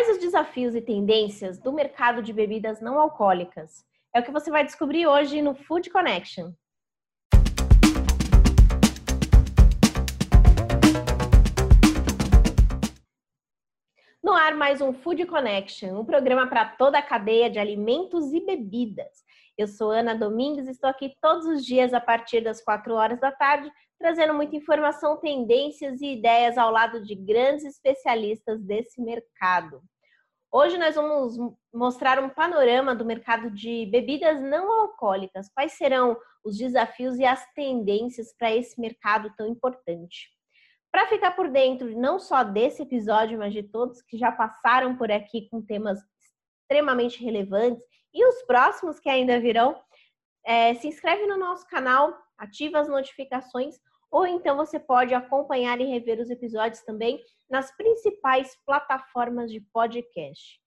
Quais os desafios e tendências do mercado de bebidas não alcoólicas? É o que você vai descobrir hoje no Food Connection. No ar, mais um Food Connection, um programa para toda a cadeia de alimentos e bebidas. Eu sou Ana Domingues e estou aqui todos os dias a partir das 4 horas da tarde, trazendo muita informação, tendências e ideias ao lado de grandes especialistas desse mercado. Hoje nós vamos mostrar um panorama do mercado de bebidas não alcoólicas. Quais serão os desafios e as tendências para esse mercado tão importante? Para ficar por dentro não só desse episódio, mas de todos que já passaram por aqui com temas extremamente relevantes e os próximos que ainda virão, é, se inscreve no nosso canal, ativa as notificações ou então você pode acompanhar e rever os episódios também nas principais plataformas de podcast.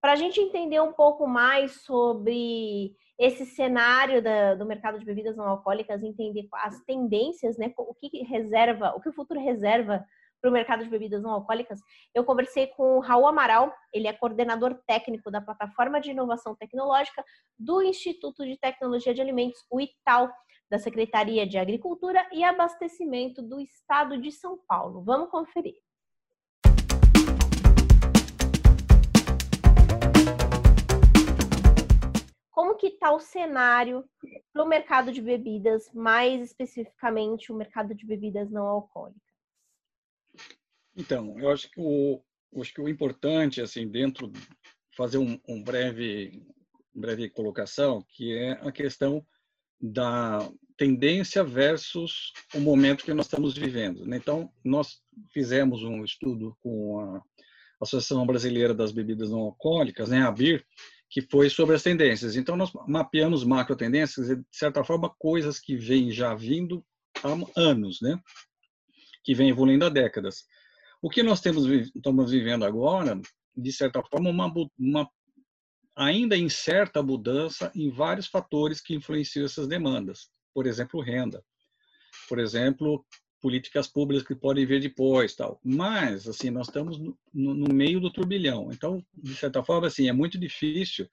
Para a gente entender um pouco mais sobre esse cenário da, do mercado de bebidas não alcoólicas, entender as tendências, né, o que reserva, o que o futuro reserva para o mercado de bebidas não alcoólicas, eu conversei com o Raul Amaral, ele é coordenador técnico da plataforma de inovação tecnológica do Instituto de Tecnologia de Alimentos, o ITAL, da Secretaria de Agricultura e Abastecimento do Estado de São Paulo. Vamos conferir. Como que está o cenário para o mercado de bebidas, mais especificamente o mercado de bebidas não alcoólicas? Então, eu acho que o, acho que o importante, assim, dentro, fazer um, um breve, breve colocação, que é a questão da tendência versus o momento que nós estamos vivendo. Né? Então, nós fizemos um estudo com a Associação Brasileira das Bebidas Não Alcoólicas, né, a BIR, que foi sobre as tendências. Então, nós mapeamos macro tendências, de certa forma, coisas que vêm já vindo há anos, né? Que vêm evoluindo há décadas. O que nós temos, estamos vivendo agora, de certa forma, uma, uma ainda incerta mudança em vários fatores que influenciam essas demandas. Por exemplo, renda. Por exemplo, políticas públicas que podem vir depois, tal. Mas, assim, nós estamos no, no meio do turbilhão. Então, de certa forma, assim, é muito difícil,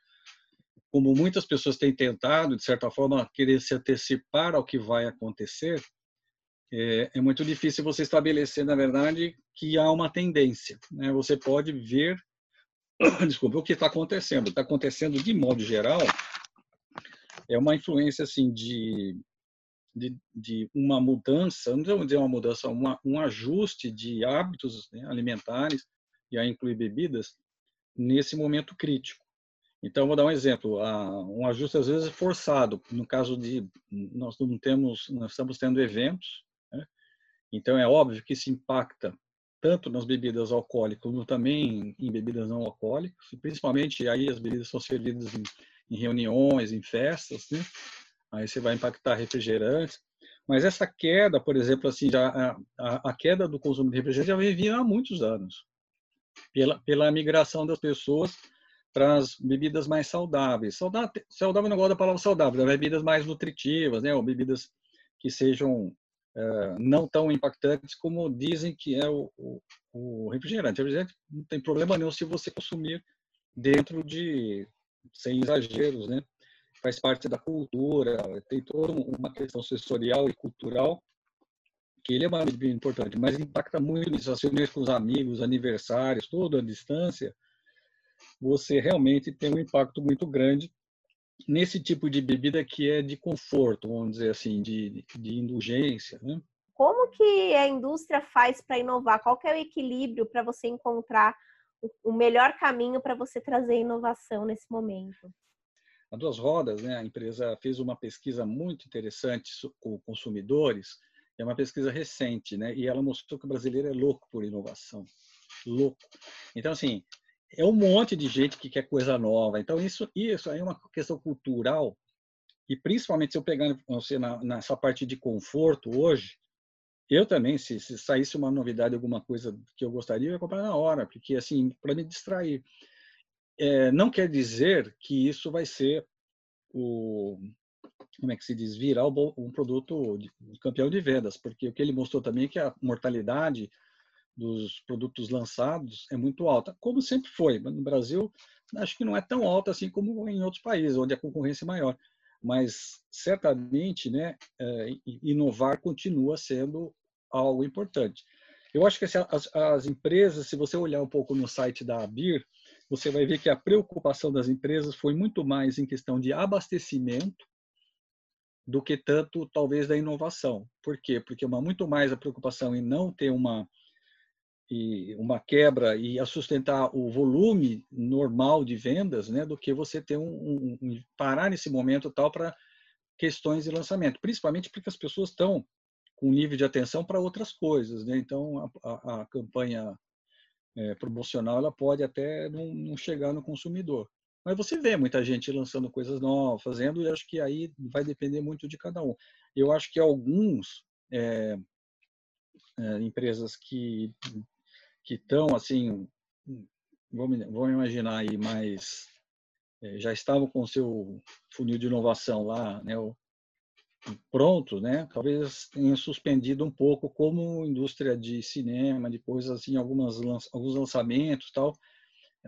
como muitas pessoas têm tentado, de certa forma, querer se antecipar ao que vai acontecer, é, é muito difícil você estabelecer, na verdade, que há uma tendência. Né? Você pode ver desculpa, o que está acontecendo? Está acontecendo de modo geral é uma influência assim de de, de uma mudança, não vamos dizer uma mudança, uma, um ajuste de hábitos né, alimentares e aí incluir bebidas nesse momento crítico. Então, vou dar um exemplo, um ajuste às vezes forçado. No caso de nós não temos, nós estamos tendo eventos? Então é óbvio que isso impacta tanto nas bebidas alcoólicas como também em bebidas não alcoólicas, principalmente aí as bebidas são servidas em, em reuniões, em festas, né? Aí você vai impactar refrigerantes. Mas essa queda, por exemplo, assim, já, a, a queda do consumo de refrigerante já vem vindo há muitos anos, pela, pela migração das pessoas para as bebidas mais saudáveis. Saudável, saudável não gosto da palavra saudável, bebidas mais nutritivas, né? Ou bebidas que sejam não tão impactantes como dizem que é o, o, o refrigerante. Refrigerante não tem problema nenhum se você consumir dentro de, sem exageros, né? Faz parte da cultura, tem toda uma questão sensorial e cultural que ele é muito importante, mas impacta muito nisso, as reuniões com os amigos, aniversários, toda a distância, você realmente tem um impacto muito grande nesse tipo de bebida que é de conforto, vamos dizer assim, de, de indulgência, né? Como que a indústria faz para inovar? Qual é o equilíbrio para você encontrar o melhor caminho para você trazer inovação nesse momento? A Duas Rodas, né, a empresa fez uma pesquisa muito interessante com consumidores, é uma pesquisa recente, né, e ela mostrou que o brasileiro é louco por inovação, louco. Então, assim, é um monte de gente que quer coisa nova. Então, isso, isso aí é uma questão cultural. E principalmente se eu pegar você na, nessa parte de conforto hoje, eu também, se, se, saísse uma novidade, alguma coisa que eu gostaria, eu ia comprar na hora, porque assim, para me distrair. É, não quer dizer que isso vai ser o como é que se diz virar um produto de, campeão de vendas, porque o que ele mostrou também é que a mortalidade dos produtos lançados é muito alta, como sempre foi. No Brasil, acho que não é tão alta assim como em outros países, onde a concorrência é maior. Mas, certamente, né, é, inovar continua sendo algo importante. Eu acho que as, as, empresas, se você olhar um pouco no site da ABIR, você vai ver que a preocupação das empresas foi muito mais em questão de abastecimento do que tanto, talvez, da inovação. Por quê? Porque uma muito mais a preocupação em não ter uma e uma quebra e a sustentar o volume normal de vendas, né, do que você ter um, um, um parar nesse momento tal para questões de lançamento, principalmente porque as pessoas estão com nível de atenção para outras coisas, né? Então a, a, a campanha é, promocional ela pode até não, não, chegar no consumidor, mas você vê muita gente lançando coisas novas, fazendo, e acho que aí vai depender muito de cada um. Eu acho que alguns é, é, empresas que que estão assim, vamos, imaginar aí, mais é, já estavam com o seu funil de inovação lá, né, pronto, né? Talvez tenha suspendido um pouco como indústria de cinema, de coisas assim, algumas alguns lançamentos, tal,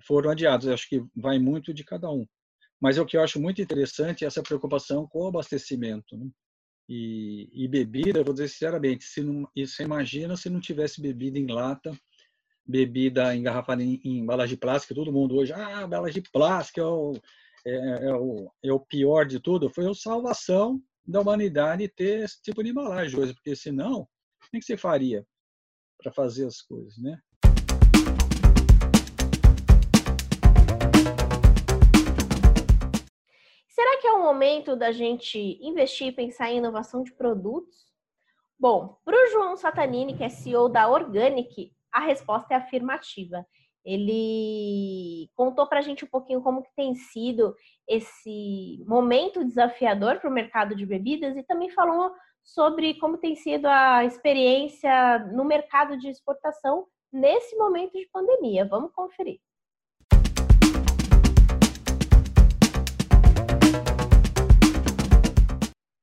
foram adiados. Eu acho que vai muito de cada um. Mas o que eu acho muito interessante é essa preocupação com o abastecimento, né? E, e bebida, vou dizer sinceramente, se não, você imagina se não tivesse bebida em lata bebida engarrafada em, em embalagem plástica, todo mundo hoje, ah, embalagem plástica é o, é, é, o, é o pior de tudo. Foi a salvação da humanidade ter esse tipo de embalagem hoje, porque senão, é que você faria para fazer as coisas, né? Será que é o momento da gente investir e pensar em inovação de produtos? Bom, para o João Satanini, que é CEO da Organic, a resposta é afirmativa. Ele contou para a gente um pouquinho como que tem sido esse momento desafiador para o mercado de bebidas e também falou sobre como tem sido a experiência no mercado de exportação nesse momento de pandemia. Vamos conferir.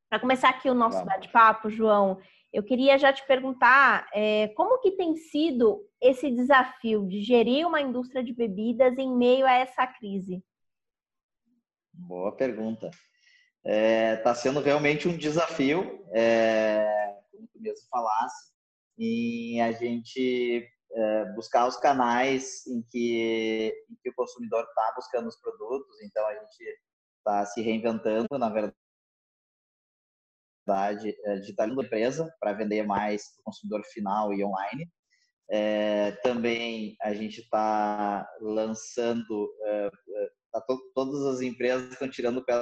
Para começar aqui o nosso bate-papo, João, eu queria já te perguntar é, como que tem sido esse desafio de gerir uma indústria de bebidas em meio a essa crise? Boa pergunta. Está é, tá sendo realmente um desafio, é, como tu mesmo falasse, em a gente é, buscar os canais em que, em que o consumidor está buscando os produtos. Então, a gente está se reinventando, na verdade é, digitalizando a empresa para vender mais para o consumidor final e online. É, também a gente está lançando, é, é tá to, todas as empresas estão tirando o pé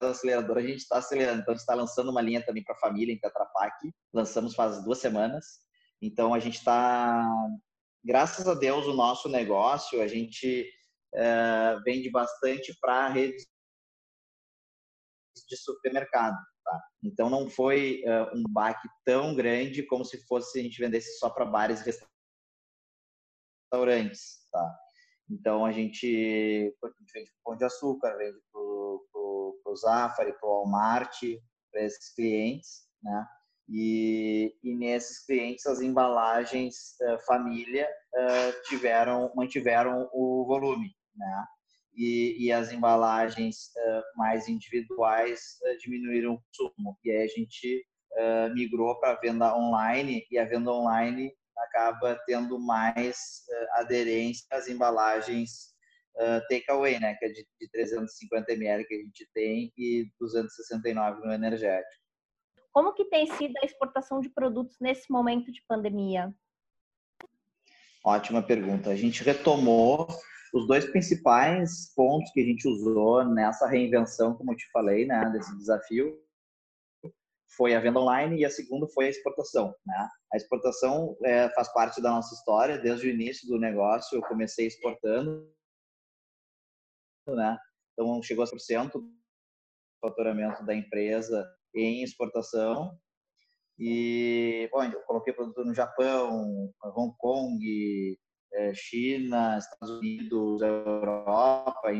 do acelerador, a gente está acelerando. Então, a gente está lançando uma linha também para família em Tetra Pak. Lançamos faz duas semanas. Então, a gente está, graças a Deus, o nosso negócio, a gente é, vende bastante para redes de supermercado. Tá? Então não foi uh, um baque tão grande como se fosse a gente vendesse só para bares e restaurantes. Tá? Então a gente, a gente vende Pão de Açúcar, vende para o Zafari, para o Walmart, para esses clientes, né? E, e, nesses clientes as embalagens uh, família uh, tiveram mantiveram o volume, né? E, e as embalagens uh, mais individuais uh, diminuíram o consumo. E aí a gente uh, migrou para a venda online e a venda online acaba tendo mais aderência às embalagens takeaway, né, que é de, de 350 ml que a gente tem e 269 no energético. Como que tem sido a exportação de produtos nesse momento de pandemia? Ótima pergunta. A gente retomou os dois principais pontos que a gente usou nessa reinvenção, como eu te falei, né, desse desafio, foi a venda online e a segunda foi a exportação. Né? A exportação é, faz parte da nossa história, desde o início do negócio eu comecei exportando, né? então chegou a 100% do faturamento da empresa em exportação e, bom, eu coloquei produto no Japão, Hong Kong, é, China, Estados Unidos, Europa,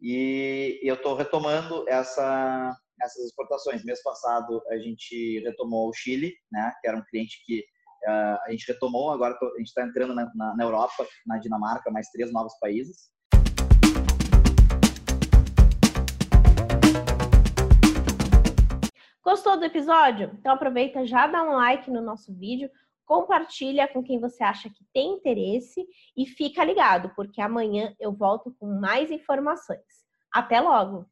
e eu estou retomando essa, essas exportações. Mês passado a gente retomou o Chile, né, que era um cliente que Uh, a gente retomou, agora a gente está entrando na, na, na Europa, na Dinamarca, mais três novos países. Gostou do episódio? Então aproveita, já dá um like no nosso vídeo, compartilha com quem você acha que tem interesse e fica ligado, porque amanhã eu volto com mais informações. Até logo!